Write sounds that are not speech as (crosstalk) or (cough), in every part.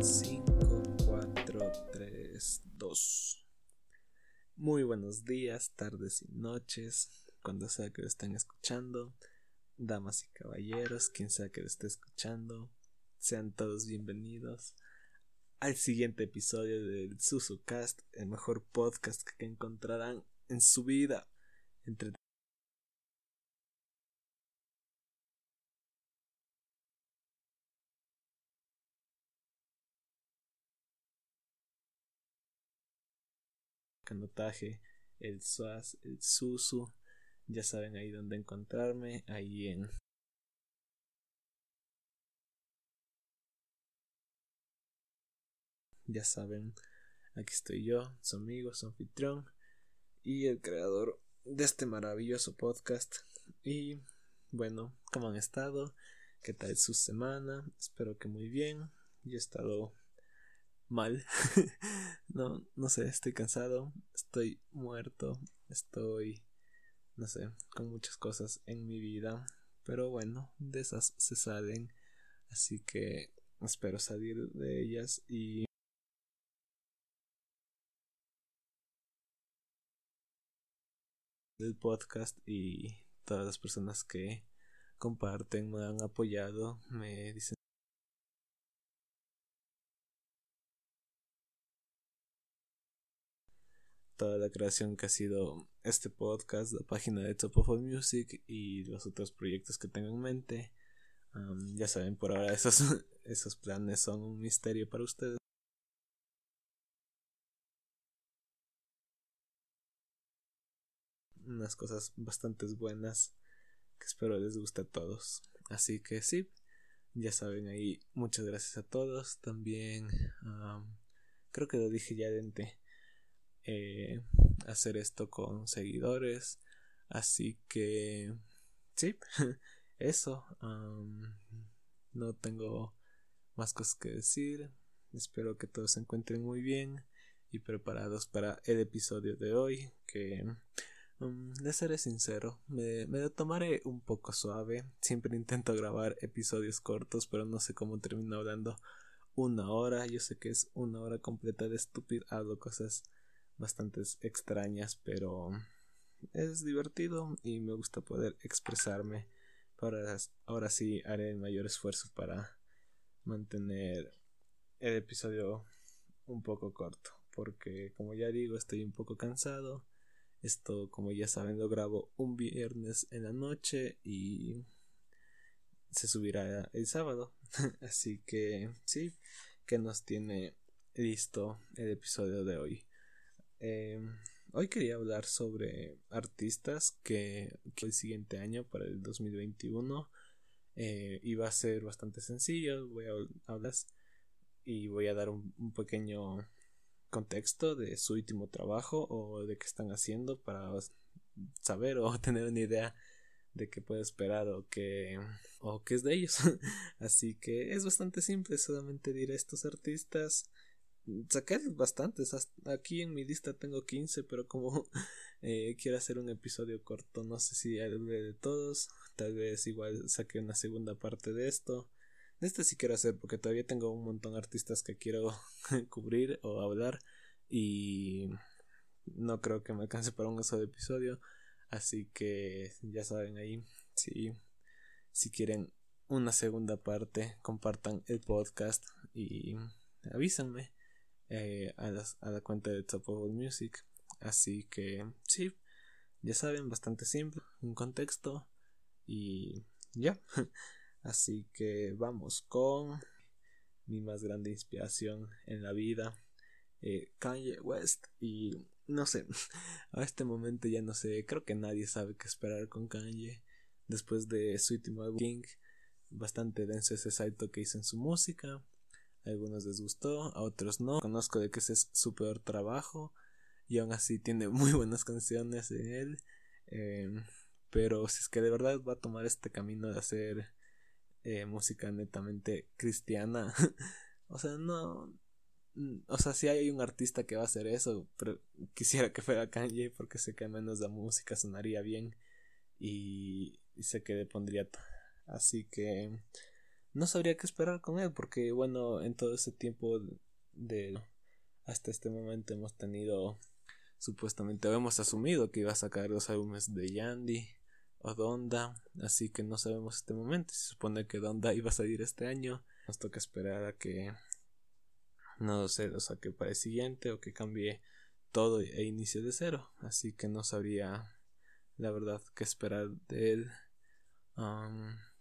5, 4, 3, 2. Muy buenos días, tardes y noches, cuando sea que lo estén escuchando, damas y caballeros, quien sea que lo esté escuchando, sean todos bienvenidos al siguiente episodio del SusuCast, el mejor podcast que encontrarán en su vida. Entre canotaje, el SUAS, el SUSU. Ya saben ahí dónde encontrarme, ahí en ya saben, aquí estoy yo, su amigo, su anfitrión y el creador de este maravilloso podcast. Y bueno, ¿cómo han estado? ¿Qué tal su semana? Espero que muy bien. Yo he estado mal. (laughs) no, no sé, estoy cansado, estoy muerto, estoy, no sé, con muchas cosas en mi vida. Pero bueno, de esas se salen. Así que espero salir de ellas y del podcast y todas las personas que comparten, me han apoyado, me dicen toda la creación que ha sido este podcast, la página de Top of Music y los otros proyectos que tengo en mente. ya saben, por ahora esos, (laughs) esos planes son un misterio para ustedes. Unas cosas bastante buenas que espero les guste a todos. Así que sí, ya saben ahí, muchas gracias a todos. También creo que lo dije ya dente eh, hacer esto con seguidores. Así que, sí, (laughs) eso. no tengo más cosas que decir. Espero que todos se encuentren muy bien y preparados para el episodio de hoy. Que, um, les seré sincero, me, me lo tomaré un poco suave. Siempre intento grabar episodios cortos, pero no sé cómo termino hablando una hora. Yo sé que es una hora completa de estúpido. Hablo cosas bastantes extrañas, pero es divertido y me gusta poder expresarme. Ahora, ahora sí haré el mayor esfuerzo para mantener el episodio un poco corto, porque como ya digo, estoy un poco cansado. Esto, como ya saben, lo grabo un viernes en la noche y se subirá el sábado. (laughs) Así que sí, que nos tiene listo el episodio de hoy. Eh, hoy quería hablar sobre artistas que, el siguiente año, para el 2021, eh, iba a ser bastante sencillo. Voy a hablar y voy a dar un, pequeño contexto de su último trabajo o de qué están haciendo para saber o (laughs) tener una idea de qué puedo esperar o qué o qué es de ellos. (laughs) Así que es bastante simple, solamente diré estos artistas saqué bastantes. Aquí en mi lista tengo 15, pero como (laughs) eh, quiero hacer un episodio corto, no sé si hable de todos. Tal vez igual saque una segunda parte de esto. De este sí quiero hacer porque todavía tengo un montón de artistas que quiero (laughs) cubrir o hablar. Y no creo que me alcance para un solo episodio. Así que ya saben ahí. Si, si quieren una segunda parte, compartan el podcast y avísenme. Eh, a, la cuenta de Top of Music. Así que sí, ya saben, bastante simple, un contexto y ya. (laughs) Así que vamos con mi más grande inspiración en la vida, eh, Kanye West. Y no sé, (laughs) a este momento ya no sé, creo que nadie sabe qué esperar con Kanye. Después de su último álbum, King, bastante denso ese salto que hizo en su música algunos les gustó, a otros no. Conozco de que ese es su peor trabajo y aún así tiene (laughs) muy buenas canciones en él. Em, pero si es que de verdad va a tomar este camino de hacer eh, música netamente cristiana, (laughs) o sea, no. Mm, o sea, si hay un artista que va a hacer eso, pero quisiera que fuera Kanye porque sé que al menos la música sonaría bien y, y sé que le pondría. Así que no sabría qué esperar con él porque bueno en todo ese tiempo de hasta este momento hemos tenido supuestamente hemos asumido que iba a sacar los álbumes de Yandy o Donda así que no sabemos este momento. Se supone que Donda iba a salir este año. Nos toca esperar a que no sé lo saque para el siguiente o que cambie todo e inicie de cero. Así que no sabría la verdad qué esperar de él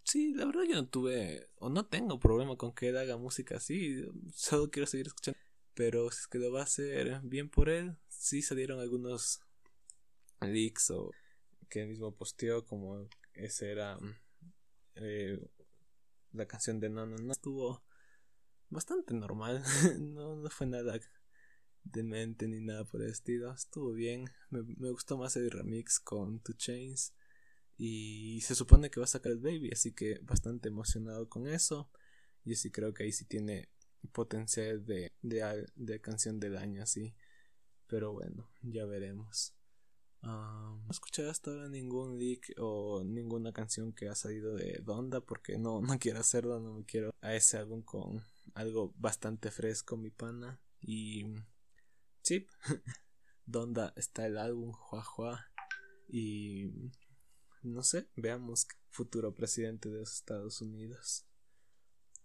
Sí, la verdad yo no tuve o no tengo problema con que él haga música así, solo quiero seguir escuchando. Pero si es que lo va a hacer bien por él, sí salieron algunos leaks o que él mismo posteó como ese era eh, la canción de No No estuvo bastante normal, (laughs) no, no fue nada demente ni nada por el estilo, estuvo bien, me, me gustó más el remix con Two Chains y se supone que va a sacar el baby, así que bastante emocionado con eso. Y sí creo que ahí sí tiene potencial de, de, de canción del año, así. Pero bueno, ya veremos. no he escuchado hasta ahora ningún leak o ninguna canción que ha salido de Donda porque no, no quiero hacerlo, no me quiero a ese álbum con algo bastante fresco, mi pana. Y sí, (laughs) Donda está el álbum, Juajua. Y no sé, veamos futuro presidente de los Estados Unidos.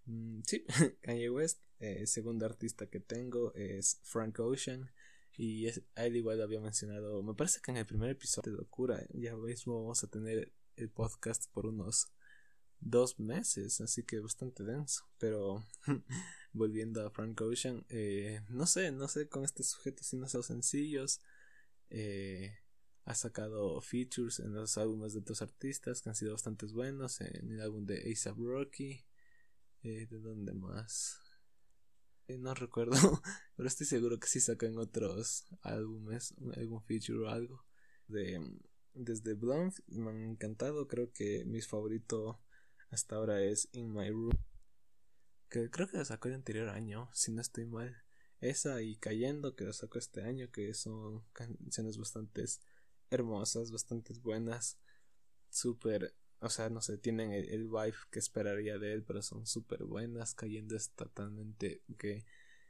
Mm, sí, (laughs) Kanye West, eh, segundo artista que tengo es Frank Ocean. Y es, él igual lo había mencionado, me parece que en el primer episodio de Locura, ya mismo vamos a tener el podcast por unos dos meses, así que bastante denso. Pero (laughs) volviendo a Frank Ocean, eh, no sé, no sé con este sujeto si no son sencillos. Eh, ha sacado features en los álbumes de otros artistas que han sido bastante buenos. En el álbum de ASAP Rocky. Eh, ¿De dónde más? Eh, no recuerdo, (laughs) pero estoy seguro que sí sacan otros álbumes, algún feature o algo. De, desde Blunt me han encantado. Creo que mi favorito hasta ahora es In My Room. Que creo que lo sacó el anterior año, si no estoy mal. Esa y Cayendo, que lo sacó este año, que son canciones bastante hermosas, bastante buenas, súper, o sea, no sé, tienen el, vibe que esperaría de él, pero son súper buenas, cayendo totalmente que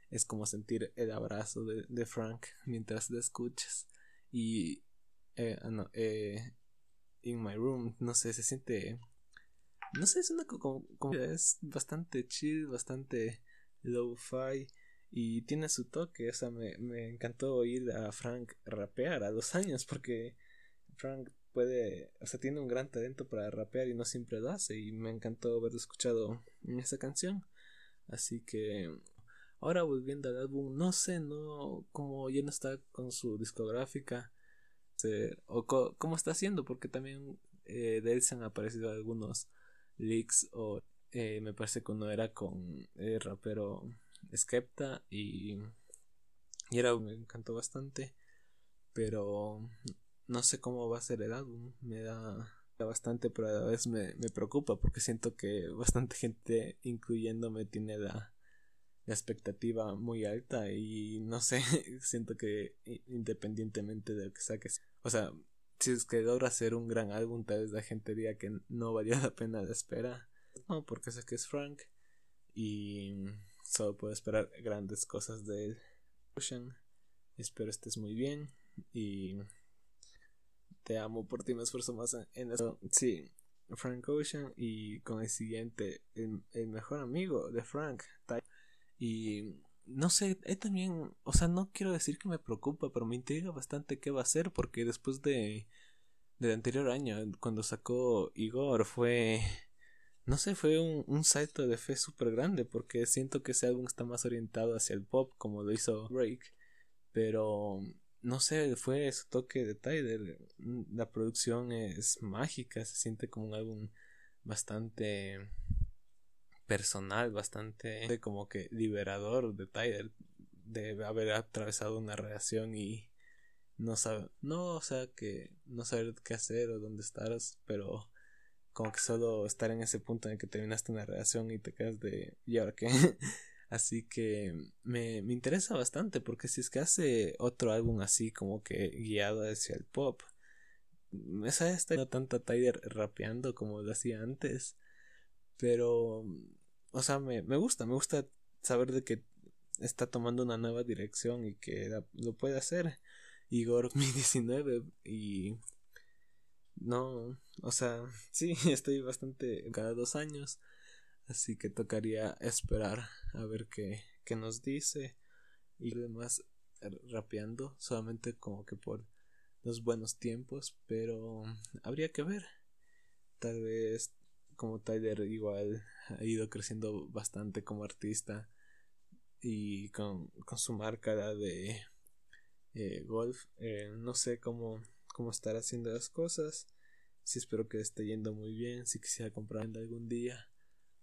es como sentir el abrazo de, Frank mientras lo escuchas. Y, eh, ah, no, eh, In My Room, no sé, se siente, no sé, es una como, es bastante chill, bastante low-fi y tiene su toque, o sea, me, me encantó oír a Frank rapear a dos años porque Frank puede, o sea, tiene un gran talento para rapear y no siempre lo hace y me encantó haberlo escuchado en esa canción. Así que ahora volviendo al álbum, no sé, no, como ya no está con su discográfica o cómo está haciendo, porque también eh, de él se han aparecido algunos leaks o eh, me parece que uno era con el rapero Skepta y, y era, me encantó bastante, pero no sé cómo va a ser el álbum, me da bastante, pero a la vez me, me preocupa porque siento que bastante gente, incluyéndome, tiene la, la expectativa muy alta y no sé, (laughs) siento que independientemente de lo que saques, o sea, si es que logra hacer un gran álbum, tal vez la gente diga que no valía la pena la espera, no, porque sé que es Frank y Solo puedo esperar grandes cosas de él. Ocean, espero estés muy bien y te amo por ti, me esfuerzo más en eso. Sí, Frank Ocean y con el siguiente, el, mejor amigo de Frank. Y no sé, él también, o sea, no quiero decir que me preocupa, pero me intriga bastante qué va a hacer porque después de del anterior año, cuando sacó Igor, fue no sé, fue un, un salto de fe súper grande porque siento que ese álbum está más orientado hacia el pop como lo hizo Break, pero no sé, fue su toque de Tyler. La producción es mágica, se siente como un álbum bastante personal, bastante como que liberador de Tyler de haber atravesado una relación y no saber, no, o sea, que no saber qué hacer o dónde estar, pero como que solo estar en ese punto en el que terminaste una relación y te quedas de ¿y ahora qué? (laughs) así que me, me interesa bastante porque si es que hace otro álbum así como que guiado hacia el pop esa está no tanta Tyler rapeando como lo hacía antes pero o sea, me, me gusta, me gusta saber de que está tomando una nueva dirección y que lo puede hacer. Igor (laughs) mi 19 y no, o sea, (laughs) sí, estoy bastante cada dos años, así que tocaría esperar a ver qué, qué nos dice y demás rapeando solamente como que por los buenos tiempos, pero habría que ver. Tal vez como Tyler igual ha ido creciendo bastante como artista y con, con su marca de eh, golf, eh, no sé cómo, cómo estar haciendo las cosas. Si espero que esté yendo muy bien, si quisiera comprar algún día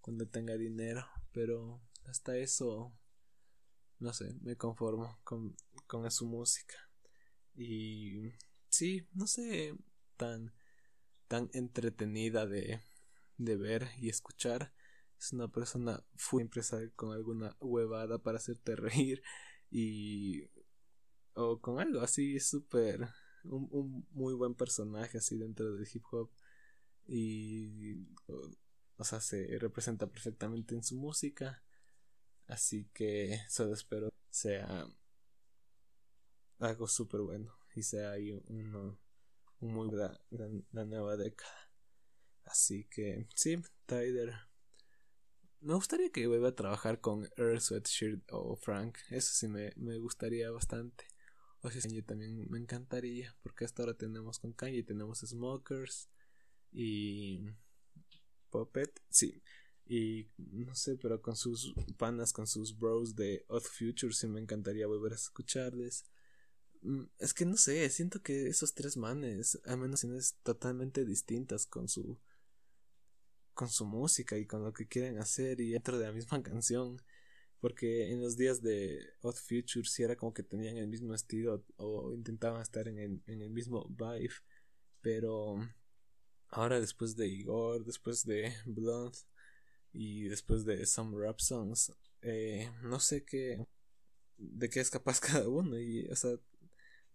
cuando tenga dinero, pero hasta eso no sé, me conformo con, con su música. Y sí, no sé, tan, tan entretenida de, de ver y escuchar. Es una persona siempre sale con alguna huevada para hacerte (laughs) reír y o con algo así súper un, un, muy buen personaje así dentro del hip hop y o sea se representa perfectamente en su música Así que solo espero sea algo súper bueno y sea ahí uno, un muy la, la, nueva década. Así que sí, Tyler. Me gustaría que vuelva a trabajar con Earl Sweatshirt o Frank. Eso sí me, me gustaría bastante. O Kanye también me encantaría. Porque hasta ahora tenemos con Kanye, tenemos Smokers y Puppet. Sí, y no sé, pero con sus panas, con sus bros de Odd Future, sí me encantaría volver a escucharles. Mm, es que no sé, siento que esos tres manes, al menos totalmente distintas con su con su música y con lo que quieren hacer y dentro de la misma canción. Porque en los días de Odd Future sí era como que tenían el mismo estilo o intentaban estar en el, en el mismo vibe. Pero ahora después de Igor, después de Blonde, y después de Some Rap Songs, eh, no sé qué, de qué es capaz (laughs) cada uno y, o sea,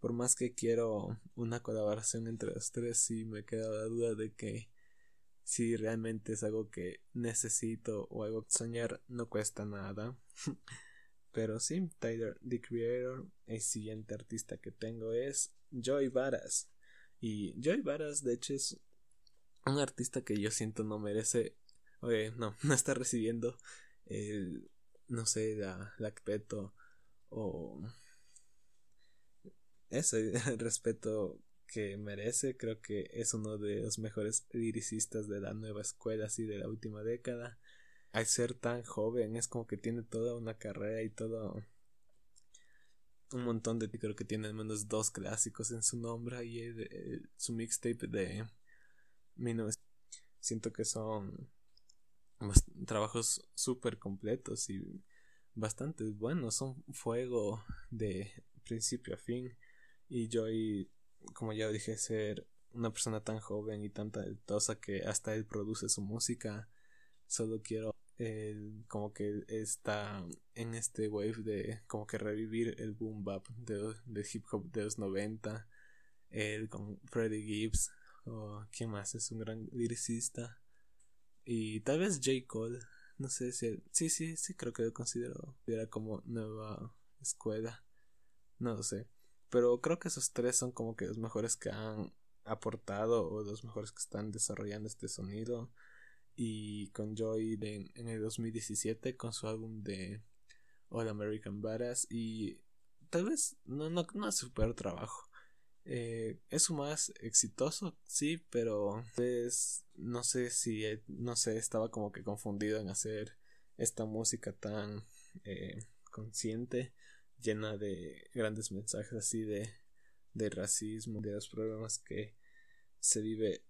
por más que quiero una colaboración entre los tres, sí me queda la duda de que si realmente es algo que necesito o algo que soñar no cuesta nada. (laughs) Pero sí, Tyler, The Creator, el siguiente artista que tengo es Joy Varas. Y Joy Varas, de hecho, es un artista que yo siento no merece Oye, no, (laughs) no está recibiendo el, no sé, la, lacpeto o eso, (laughs) el respeto que merece. Creo que es uno de los mejores liricistas de la nueva escuela, así de la última década. Al ser tan joven, es como que tiene toda una carrera y todo un montón de creo que tiene al menos dos clásicos en su nombre y su mixtape de 19 siento que son trabajos súper completos y bastante buenos. Son fuego de principio a fin. Y yo, como ya dije, ser una persona tan joven y tan talentosa que hasta él produce su música. Solo quiero el, como que está en este wave de como que revivir el boom bap de, de hip hop de los 90. Él con Freddie Gibbs. O quién más es un gran lyricista. Y tal vez J. Cole. No sé si. Sí, sí, sí, creo que lo considero. Era como nueva escuela. No lo sé. Pero creo que esos tres son como que los mejores que han aportado o los mejores que están desarrollando este sonido. Y con Joy en el 2017 con su álbum de All American Badass. Y tal vez no, no, no es super trabajo. Eh, es su más exitoso, sí, pero pues, no sé si, eh, no sé, estaba como que confundido en hacer esta música tan eh, consciente, llena de grandes mensajes así de, de racismo, de los problemas que se vive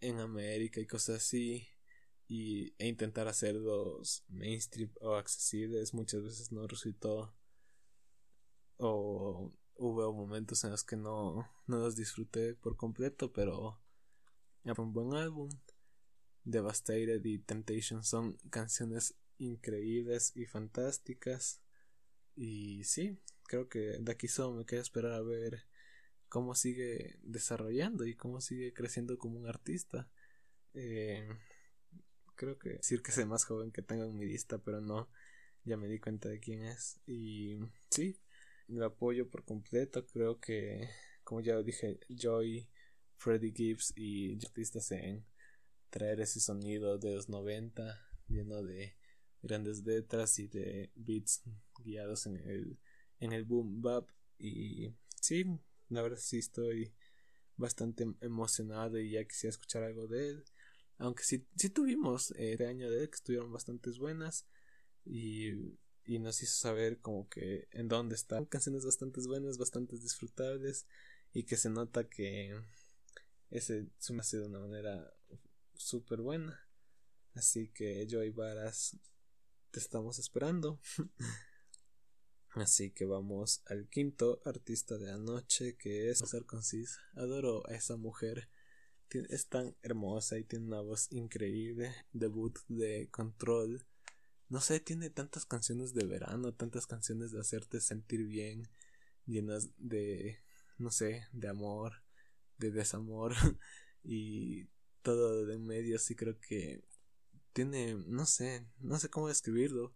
en América y cosas así, y, e intentar hacerlos mainstream o accesibles muchas veces no resultó o hubo momentos en los que no, no los disfruté por completo, pero era un buen álbum. Devastated y Temptation son canciones increíbles y fantásticas. Y sí, creo que de aquí solo me queda esperar a ver cómo sigue desarrollando y cómo sigue creciendo como un artista. Eh, creo que decir que es el más joven que tengo en mi lista, pero no, ya me di cuenta de quién es. Y sí, lo apoyo por completo. Creo que, como ya dije, Joy, Freddie Gibbs y artistas en traer ese sonido de los 90 lleno de grandes letras y de beats guiados en el, en el boom bap. Y sí, la verdad sí estoy bastante emocionado y ya quisiera escuchar algo de él. Aunque sí, sí tuvimos eh, este año de él que estuvieron bastante buenas y, y nos hizo saber como que en dónde están. Canciones bastante buenas, bastante disfrutables y que se nota que ese se me hace de una manera súper buena. Así que Joy Varas te estamos esperando. (laughs) Así que vamos al quinto artista de la noche que es Ser Concis. Adoro a esa mujer. Es tan hermosa y tiene una voz increíble. Debut de Control. No sé, tiene tantas canciones de verano, tantas canciones de hacerte sentir bien, llenas de, no sé, de amor, de desamor (laughs) y todo de en medio. Así creo que tiene, no sé, no sé cómo describirlo.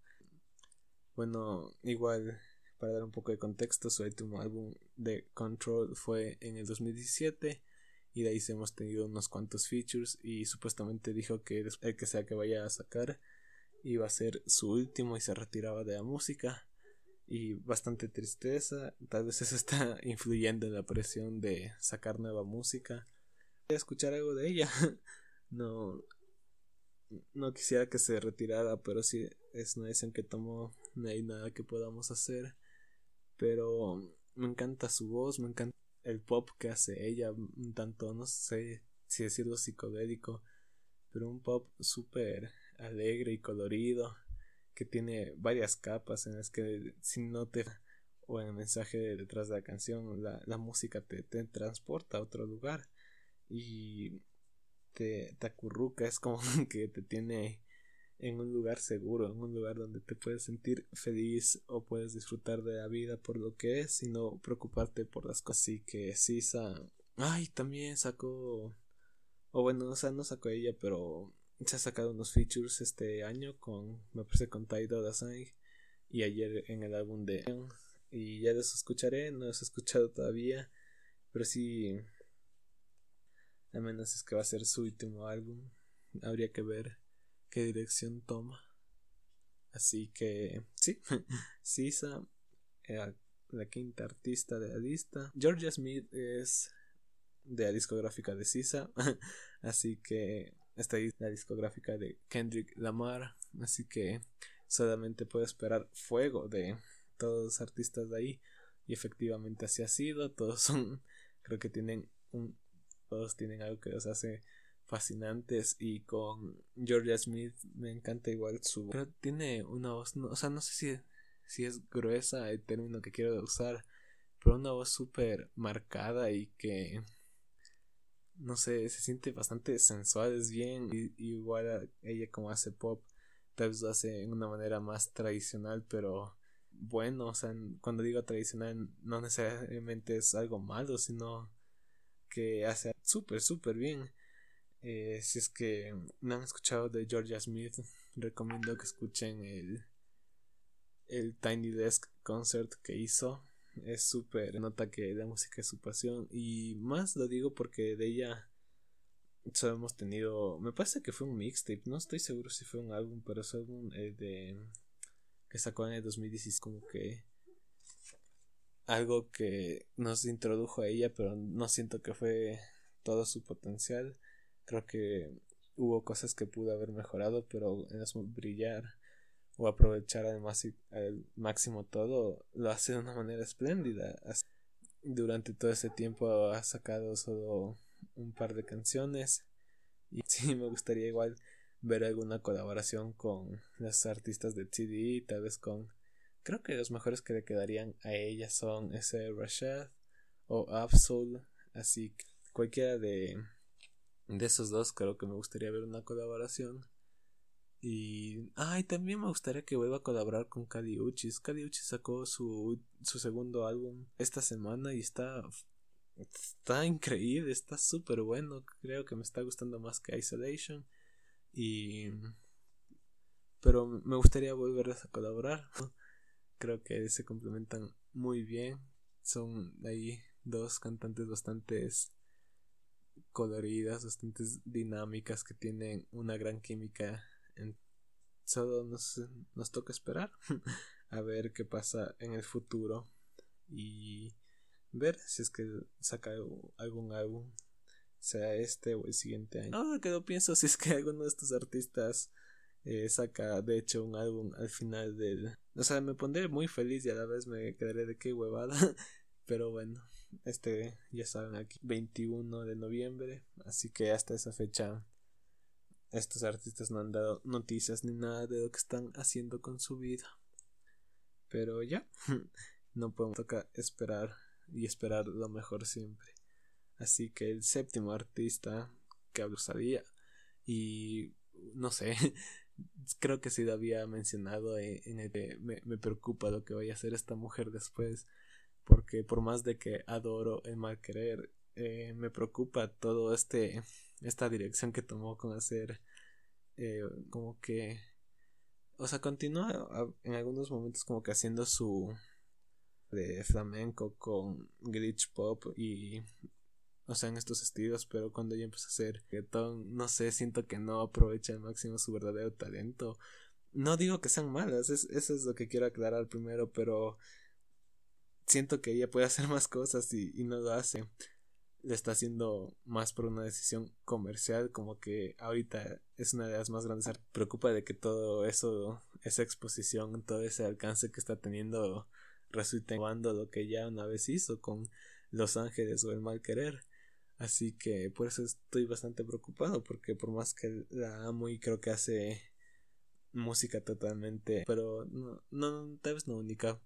Bueno, igual, para dar un poco de contexto, su último álbum de Control fue en el 2017 y de ahí hemos tenido unos cuantos features y supuestamente dijo que el que sea que vaya a sacar iba a ser su último y se retiraba de la música y bastante tristeza, tal vez eso está (laughs) influyendo en la presión de sacar nueva música. Voy a escuchar algo de ella. (laughs) no no quisiera que se retirara, pero si es una decisión que tomó, no hay nada que podamos hacer. Pero me encanta su voz, me encanta el pop que hace ella, un tanto, no sé si decirlo psicodélico, pero un pop súper alegre y colorido, que tiene varias capas en las que si no te o en el mensaje detrás de la canción, la, la música te, te transporta a otro lugar. Y te, acurruca, es como (laughs) que te tiene en un lugar seguro, en un lugar donde te puedes sentir feliz o puedes disfrutar de la vida por lo que es y no preocuparte por las cosas. Así que Sisa, ay, también sacó, o bueno, o sea, no sacó ella, pero se ha sacado unos features este año con, me parece con Taido Dasai y ayer en el álbum de y ya los escucharé, no los he escuchado todavía, pero sí a menos es que va a ser su último álbum. Habría que ver qué dirección toma. Así que sí, (laughs) Sisa, eh, la quinta artista de la lista. Georgia Smith es de la discográfica de Sisa. (laughs) así que está ahí la discográfica de Kendrick Lamar. Así que solamente puedo esperar fuego de todos los artistas de ahí. Y efectivamente así ha sido. Todos son, creo que tienen un todos tienen algo que los hace fascinantes y con Georgia Smith me encanta igual su pero tiene una voz o sea no sé si, si es gruesa el término que quiero usar pero una voz súper marcada y que no sé se siente bastante sensual es bien y, igual ella como hace pop tal vez lo hace en una manera más tradicional pero bueno o sea cuando digo tradicional no necesariamente es algo malo sino que hace súper, súper bien. Eh, si es que no han escuchado de Georgia Smith, recomiendo que escuchen el, el Tiny Desk Concert que hizo. Es súper, nota que la música es su pasión. Y más lo digo porque de ella solo hemos tenido. Me parece que fue un mixtape, no estoy seguro si fue un álbum, pero es un eh, de. que sacó en el 2016, como que algo que nos introdujo a ella, pero no siento que fue todo su potencial. Creo que hubo cosas que pudo haber mejorado, pero en eso brillar o aprovechar además al máximo todo lo hace de una manera espléndida. Durante todo ese tiempo ha sacado solo un par de canciones y (laughs) sí me gustaría igual ver alguna colaboración con las artistas de TD, tal vez con Creo que los mejores que le quedarían a ella son ese Rashad o Absol. Así cualquiera de, de esos dos creo que me gustaría ver una colaboración. Y. Ay, también me gustaría que vuelva a colaborar con Kadiuchis. Kadiuchis sacó su, su segundo álbum esta semana y está. Está increíble, está súper bueno. Creo que me está gustando más que Isolation. Y. Pero me gustaría volverles a colaborar. Creo que se complementan muy bien. Son ahí dos cantantes bastante coloridas, bastante dinámicas, que tienen una gran química. Solo nos, nos toca esperar (laughs) a ver qué pasa en el futuro y ver si es que saca algún álbum, sea este o el siguiente año. Ahora que lo pienso, si es que alguno de estos artistas eh, saca de hecho un álbum al final del... O sea, me pondré muy feliz y a la vez me quedaré de qué huevada. (laughs) Pero bueno, este ya saben aquí 21 de noviembre, así que hasta esa fecha estos artistas no han dado noticias ni nada de lo que están haciendo con su vida. Pero ya, (laughs) no podemos tocar esperar y esperar lo mejor siempre. Así que el séptimo artista que hablo sabía y no sé, (laughs) creo que sí lo había mencionado en el que me, me preocupa lo que vaya a hacer esta mujer después porque por más de que adoro el mal querer eh, me preocupa todo este esta dirección que tomó con hacer eh, como que o sea continúa en algunos momentos como que haciendo su de flamenco con glitch pop y o sea en estos estilos pero cuando ella empieza a hacer reggaetón no sé siento que no aprovecha al máximo su verdadero talento no digo que sean malas eso es lo que quiero aclarar primero pero siento que ella puede hacer más cosas y, no lo hace le está haciendo más por una decisión comercial, como que ahorita es una de las más grandes. Preocupa de que todo eso, esa exposición, todo ese alcance que está teniendo, resulte lo que ya una vez hizo con Los Ángeles o El Mal Querer. Así que por eso estoy bastante preocupado, porque por más que la amo y creo que hace música totalmente, pero no, no tal vez no única,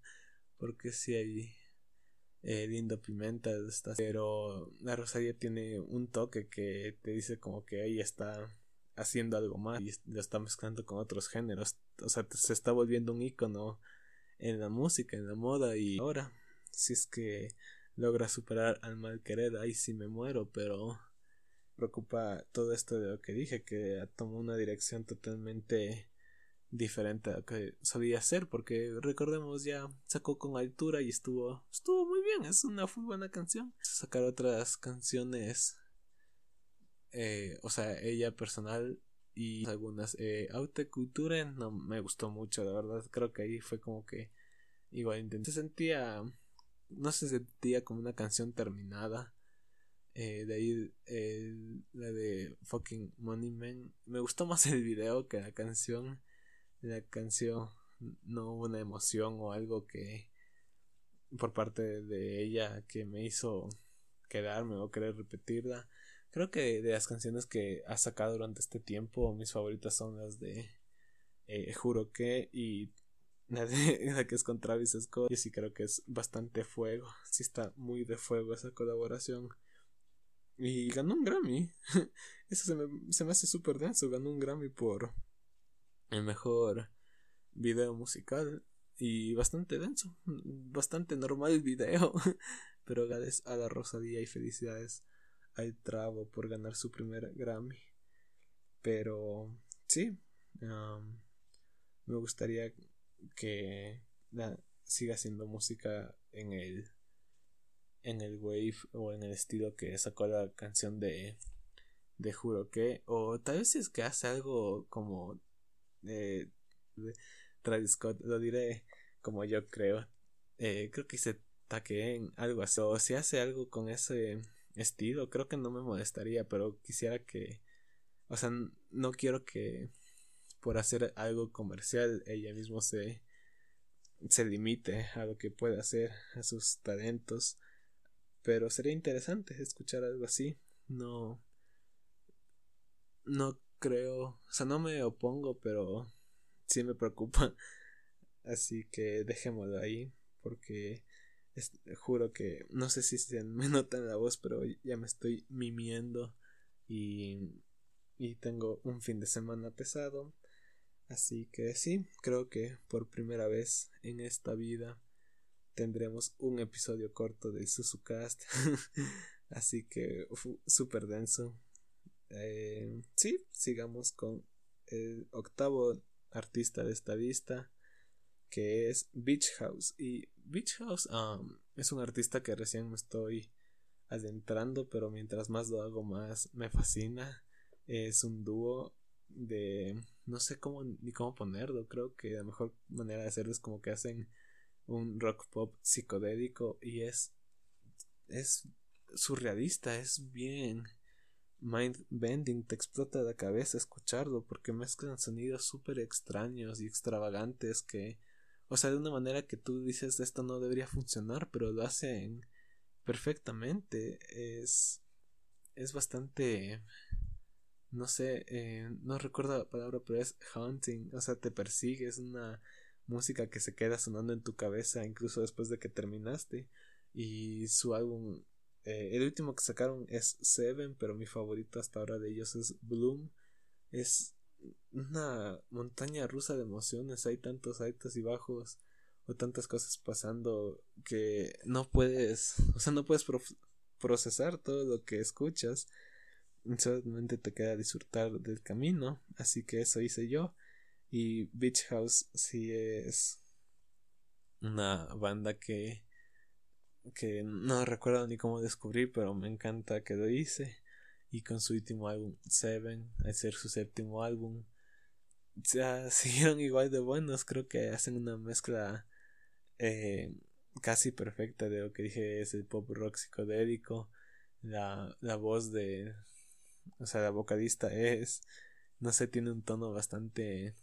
porque si hay eh, lindo pimenta pero la Rosalía tiene un toque que te dice como que ella está haciendo algo más y lo está mezclando con otros géneros o sea se está volviendo un icono en la música en la moda y ahora si es que logra superar al mal querer ahí sí me muero pero preocupa todo esto de lo que dije que tomó una dirección totalmente diferente a lo que solía ser porque recordemos ya sacó con altura y estuvo estuvo muy bien es una muy buena canción. Sacar otras canciones eh, o sea ella personal y algunas eh, Culture no me gustó mucho la verdad creo que ahí fue como que igual intenté se sentía no se sentía como una canción terminada. Eh, de ahí la de fucking Money Man me gustó más el video que la canción. La canción no hubo una emoción o algo que por parte de ella que me hizo quedarme o querer repetirla. Creo que de las canciones que ha sacado durante este tiempo, mis favoritas son las de eh, Juro que y (laughs) la, la que es con Travis Scott. Yo sí creo que es bastante fuego. Sí está muy de fuego esa colaboración. Y ganó un Grammy. (laughs) Eso se me, se me hace súper denso. Ganó un Grammy por el mejor video musical y bastante denso, bastante normal el video, (laughs) pero gracias a la Rosalía y felicidades al Travo por ganar su primer Grammy. Pero sí, me gustaría que siga haciendo música en el en el wave o en el estilo que sacó la canción de de juro que o tal vez es que hace algo como eh, Travis Scott, lo diré como yo creo. Eh, creo que se taque en algo así. O si hace algo con ese estilo, creo que no me molestaría, pero quisiera que. O sea, no quiero que por hacer algo comercial ella mismo se, se limite a lo que puede hacer, a sus talentos. Pero sería interesante escuchar algo así. No. No creo, o sea, no me opongo, pero sí me preocupa. (laughs) Así que dejémoslo ahí, porque juro que no sé si se me (laughs) nota la voz, pero ya me estoy mimiendo y, y tengo un fin de semana pesado. Así que sí, creo que por primera vez en esta vida tendremos un episodio corto del Suzucast. (laughs) Así que súper denso. Eh, sí, sigamos con el octavo artista de esta lista, que es Beach House. Y Beach House um, es un artista que recién me estoy adentrando, pero mientras más lo hago, más me fascina. Es un dúo de. No sé cómo ni cómo ponerlo. Creo que la mejor manera de hacerlo es como que hacen un rock pop psicodélico y es. Es surrealista, es bien mind bending, te explota la cabeza escucharlo porque mezclan sonidos súper extraños y extravagantes que, o sea, de una manera que tú dices esto no debería funcionar, pero lo hacen perfectamente. Es, es bastante, no sé, eh, no recuerdo la palabra, pero es haunting, o sea, te persigue, es una música que se queda sonando en tu cabeza incluso después de que terminaste. Y su álbum eh, el último que sacaron es Seven, pero mi favorito hasta ahora de ellos es Bloom. Es una montaña rusa de emociones, hay tantos altos y bajos o tantas cosas pasando que no puedes, o sea, no puedes procesar todo lo que escuchas. Solamente te queda disfrutar del camino, así que eso hice yo. Y Beach House sí es una banda que que no recuerdo ni cómo descubrí, pero me encanta que lo hice. Y con su último álbum, Seven, al ser su séptimo álbum, ya (laughs) siguieron igual de buenos. Creo que hacen una mezcla eh, casi perfecta de lo que dije es el pop rock psicodélico. La, la voz de. O sea, la vocalista es. No sé, tiene un tono bastante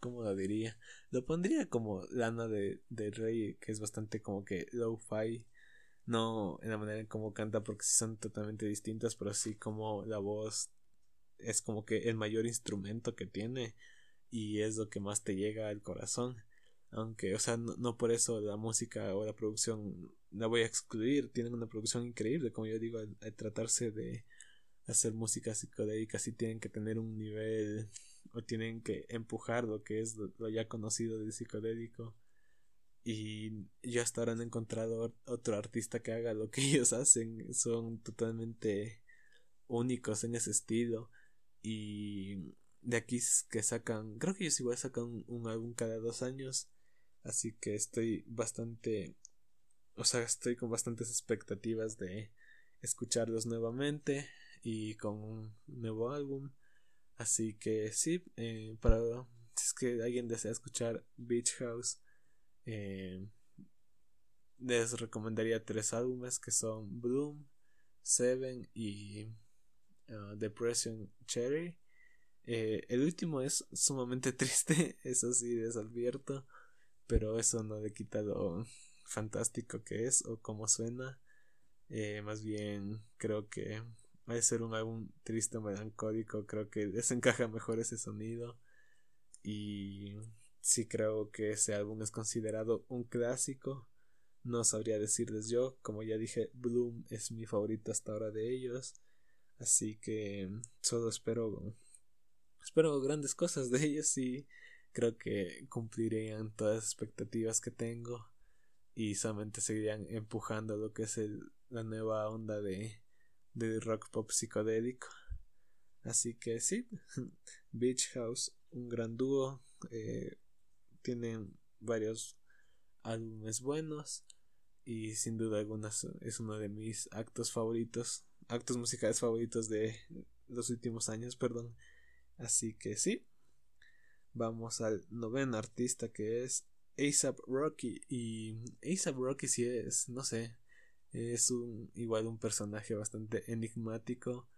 ¿cómo lo diría? Lo pondría como Lana de, de Rey, que es bastante como que low-fi. No en la manera en cómo canta, porque sí son totalmente distintas, pero sí como la voz es como que el mayor instrumento que tiene y es lo que más te llega al corazón. Aunque, o sea, no, por eso la música o la producción la voy a excluir. Tienen una producción increíble, como yo digo, al tratarse de hacer música psicodélica, sí tienen que tener un nivel o tienen que empujar lo que es lo, ya conocido del psicodélico. Y yo hasta ahora no he encontrado otro artista que haga lo que (laughs) ellos hacen son totalmente únicos en ese estilo. Y de aquí que sacan creo que ellos igual sacan un, álbum cada dos años así que estoy bastante o sea estoy con bastantes expectativas de escucharlos nuevamente y con un nuevo álbum Así que sí, eh, para si es que alguien desea escuchar Beach House, eh, les recomendaría tres álbumes que son Bloom, Seven y uh, Depression Cherry. Eh, el último es sumamente (laughs) triste, eso sí les advierto, pero eso no le quita lo fantástico que es o cómo suena. más bien creo que A ser un álbum triste, melancólico. Creo que desencaja mejor ese sonido. Y sí creo que ese álbum es considerado un clásico. No sabría decirles yo. Como ya dije, Bloom es mi favorito hasta ahora de ellos. Así que solo espero. Espero grandes cosas de ellos y creo que cumplirían todas las expectativas que tengo. Y solamente seguirían empujando lo que es la nueva onda de de rock pop psicodélico. Así que sí, (laughs) Beach House, un gran dúo. Eh, tienen varios álbumes buenos y sin duda alguna es uno de mis actos favoritos, actos musicales favoritos de los últimos años, perdón. Así que sí, vamos al noveno artista que es ASAP Rocky y ASAP Rocky sí es, no sé, es un, igual un personaje bastante enigmático.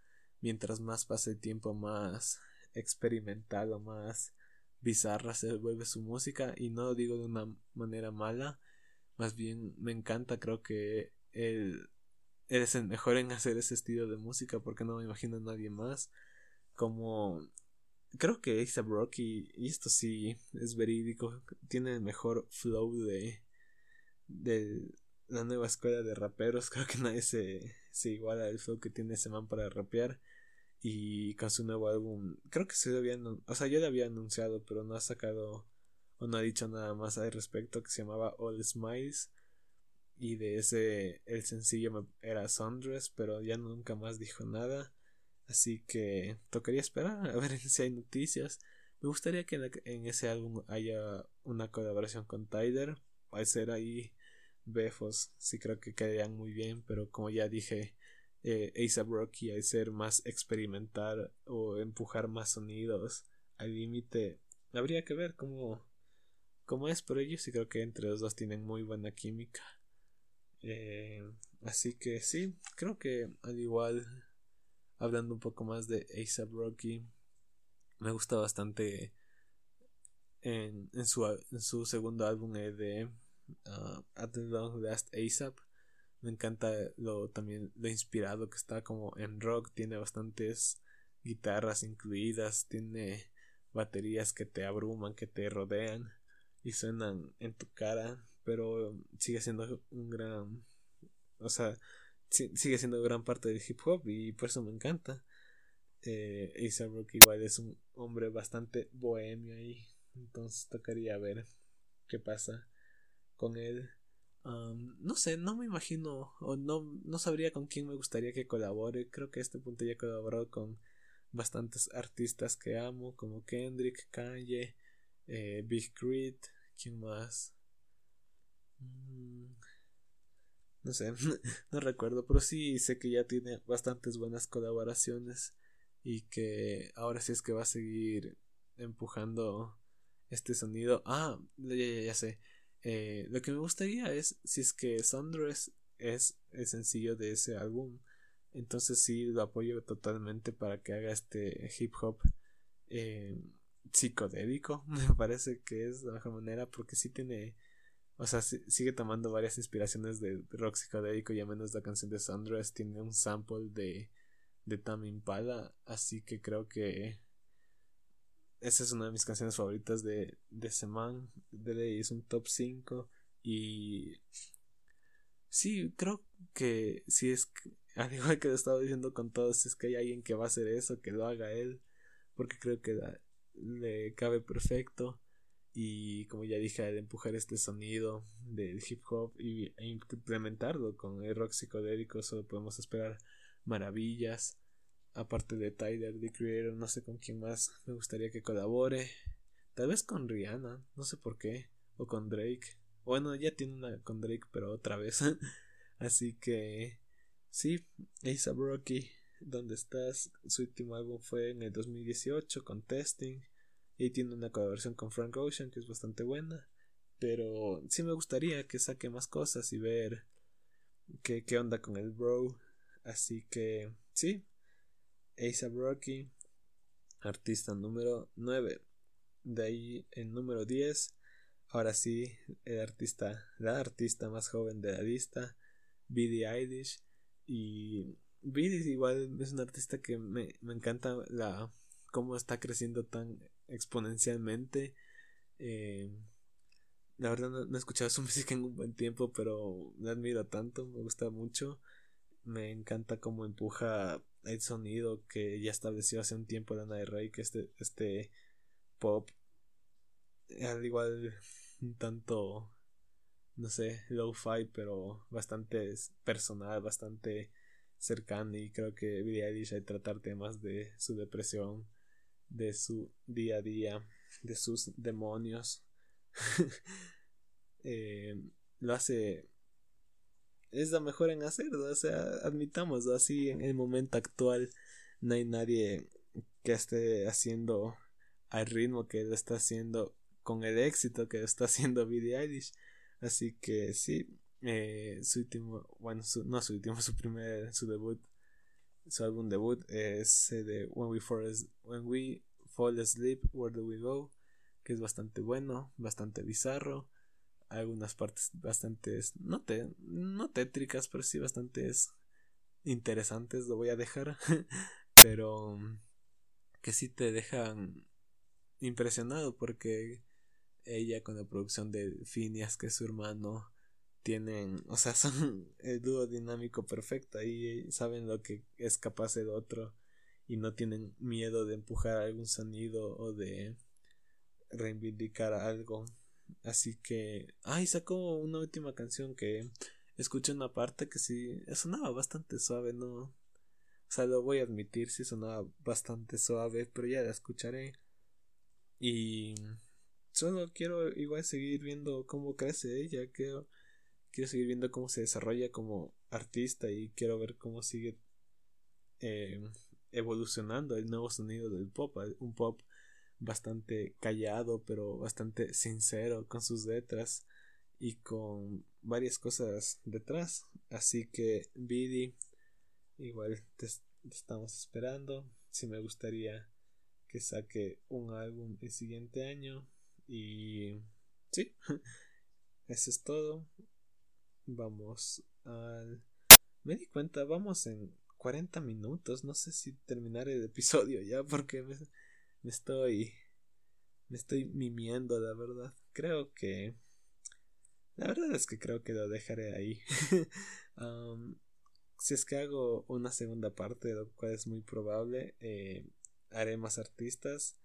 Mientras más pasa el tiempo, más experimental o más bizarra se vuelve su música. Y no lo digo de una manera mala. Más bien me encanta, creo que él, es el mejor en hacer ese estilo de música porque no me imagino a nadie más. Como creo que A$AP Rocky, y esto sí es verídico, tiene el mejor flow de, de la nueva escuela de raperos. (laughs) Creo que nadie se, se iguala al flow que tiene ese man para rapear. Y con su nuevo álbum, creo que se lo o sea, yo le había anunciado, pero no ha sacado o no ha dicho nada más al respecto, que se llamaba All Smiles. Y de ese, el sencillo era Sundress, pero ya nunca más dijo nada. Así que tocaría esperar a ver (laughs) si hay noticias. Me gustaría que en, ese álbum haya una colaboración con Tyler. Al ser ahí Befos, sí creo que quedarían muy bien, pero como ya dije, eh, ASAP Rocky al ser más experimentar o empujar más sonidos al límite, habría que ver cómo, cómo es por ellos y creo que entre los dos tienen muy buena química. Eh, así que sí, creo que al igual, hablando un poco más de ASAP Rocky, me gusta bastante en, en, su, en su segundo álbum de uh, At the Long Last ASAP. Me encanta lo también lo inspirado que está como en rock, tiene bastantes guitarras incluidas, tiene baterías que te abruman, que te rodean y suenan en tu cara, pero sigue siendo un gran, o sea, sigue siendo gran parte del hip hop y por eso me encanta. Eh, A$AP Rocky igual es un hombre bastante bohemio ahí, entonces tocaría ver qué pasa con él. no sé, no me imagino o no, no sabría con quién me gustaría que colabore. Creo que a este punto ya he colaborado con bastantes artistas que amo, como Kendrick, Kanye, eh, Big Crit, ¿quién más? Mm, no sé, (laughs) no recuerdo, pero sí sé que ya tiene bastantes buenas colaboraciones y que ahora sí es que va a seguir empujando este sonido. Ah, ya, ya, ya sé. Eh, lo que me gustaría es si es que Sundress es el sencillo de ese álbum. Entonces sí lo apoyo totalmente para que haga este hip hop eh, psicodélico. (laughs) Me parece que es la mejor manera porque sí tiene o sea, sigue tomando varias inspiraciones de rock psicodélico y a menos la canción de Sundress tiene un sample de, de Tam Impala, así que creo que esa es una de mis canciones favoritas de, de Seman. De ley es un top 5 y sí, creo que si es (laughs) al igual que lo estaba diciendo con todos, es que hay alguien que va a hacer eso, que lo haga él, porque creo que le cabe perfecto. Y como ya dije al empujar este sonido del hip hop y, e implementarlo con el rock psicodélico solo podemos esperar maravillas aparte de Tyler the Creator no sé con quién más me gustaría que colabore tal vez con Rihanna no sé por qué o con Drake bueno ya tiene una con Drake pero otra vez (laughs) así que sí A$AP Rocky ¿Dónde estás? Su último álbum fue en el 2018 con Testing y tiene una colaboración con Frank Ocean que es bastante buena. Pero sí me gustaría que saque más cosas y ver qué, qué onda con el bro. Así que sí. A$AP Rocky, artista número 9. De ahí el número 10. Ahora sí, el artista, la artista más joven de la lista, Billie Eilish. Y Billie igual es un artista que me, me encanta la cómo está creciendo tan exponencialmente. Eh, la verdad no, he escuchado su (laughs) música en un buen tiempo, pero la admiro tanto, me gusta mucho. Me encanta cómo empuja el sonido que ya estableció hace un tiempo Lana de Rey, que este, este pop, al igual un tanto, no sé, low-fi, pero bastante personal, bastante cercano y creo que Billie Eilish hay tratar temas de su depresión de su día a día, de sus demonios. (laughs) Eh, lo hace. Es la mejor en hacerlo, o sea, admitámoslo así en el momento actual. No hay nadie que esté haciendo al ritmo que lo está haciendo con el éxito que lo está haciendo Billie Eilish. Así que sí, eh, su último, bueno, no su último, (laughs) su primer, su debut su álbum debut es de When We, When We Fall Asleep, Where Do We Go, que es bastante bueno, bastante bizarro, algunas partes bastante, no, no tétricas, pero sí bastante interesantes, lo voy a dejar, (laughs) pero que sí te dejan impresionado porque ella con la producción de Phineas, que es su hermano, tienen, o sea, son (laughs) el dúo dinámico perfecto y saben lo que es capaz el otro y no tienen miedo de empujar algún sonido o de reivindicar algo. Así que, ay, sacó una última canción que escuché una parte que sí sonaba bastante suave, no O sea, lo voy a admitir, sí sonaba bastante suave, pero ya la escucharé. Y solo quiero igual seguir viendo cómo crece ella, quiero, quiero seguir viendo cómo se desarrolla como artista y quiero ver cómo sigue eh, evolucionando el nuevo sonido del pop, un pop bastante callado pero bastante sincero con sus letras y con varias cosas detrás. Así que Bidi igual te, estamos esperando. Si me gustaría que saque un álbum el siguiente año. Y sí (laughs) eso es todo. Vamos al me di cuenta vamos en 40 minutos. No sé si terminar el episodio ya porque me, me estoy me estoy mimiendo la verdad. Creo que la verdad es que creo que lo dejaré ahí. (laughs) Si es que hago una segunda parte lo cual es muy probable eh, haré más artistas.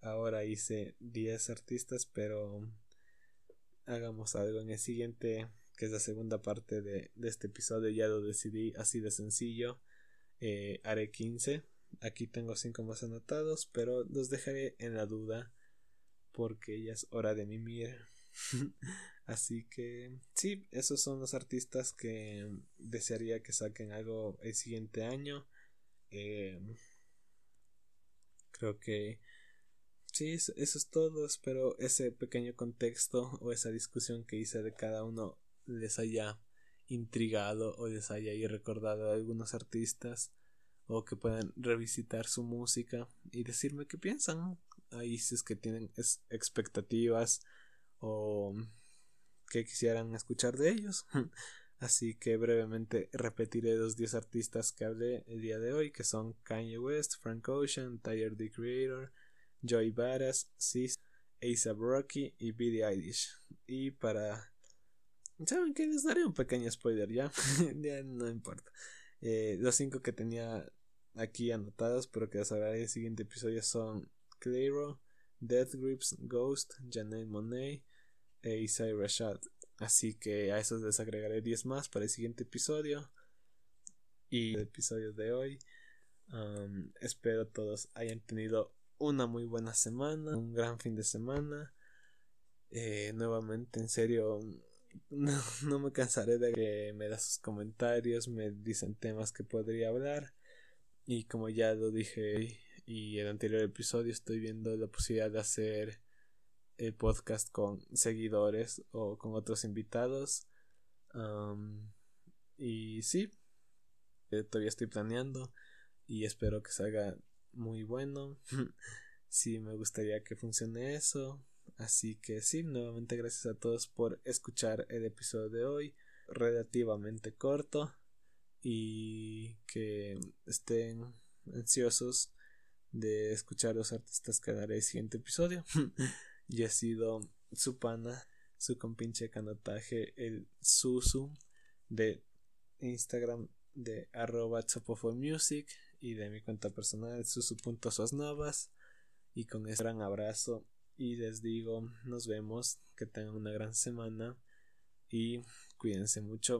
Ahora hice 10 artistas pero hagamos algo en el siguiente que es la segunda parte de, de este episodio. Ya lo decidí así de sencillo. Eh, haré 15 Aquí tengo cinco más anotados, pero los dejaré en la duda porque ya es hora de mimir. (laughs) Así que sí, esos son los artistas que desearía que saquen algo el siguiente año. Eh, creo que sí, eso, eso, es todo. Espero ese pequeño contexto o esa discusión que hice de cada uno les haya intrigado o les haya recordado a algunos artistas o que puedan revisitar su música y decirme qué piensan. Ahí si es que tienen expectativas o que quisieran escuchar de ellos. (laughs) Así que brevemente repetiré los 10 artistas que hablé el día de hoy, que son Kanye West, Frank Ocean, Tyler the Creator, Joy Badass, Sis, A$AP Rocky y Billie Eilish. Y para... ¿Saben qué? Les daré un pequeño spoiler ya. (laughs) ya no importa. Eh, los cinco que tenía aquí anotados, pero que sabrá en el siguiente episodio son Clairo, Death Grips, Ghost, Janelle Monet e Isai Rashad. Así que a esos les agregaré 10 más para el siguiente episodio. Y el episodio de hoy. Um, espero todos hayan tenido una muy buena semana, un gran fin de semana. Eh, nuevamente, en serio, (laughs) no, me cansaré de que me da sus comentarios, me dicen temas que podría hablar. Y como ya lo dije y el anterior episodio, estoy viendo la posibilidad de hacer el podcast con seguidores o con otros invitados. y sí, eh, todavía estoy planeando y espero que salga muy bueno. (laughs) sí, me gustaría que funcione eso. Así que sí, nuevamente gracias a todos por escuchar el episodio de hoy, relativamente corto y que estén ansiosos de escuchar los artistas que daré el siguiente episodio. (laughs) y ha sido su pana, su compinche canotaje, el Susu de Instagram de arroba music y de mi cuenta personal susu.sosnovas y con este gran abrazo y les digo, nos vemos, que tengan una gran semana y cuídense mucho.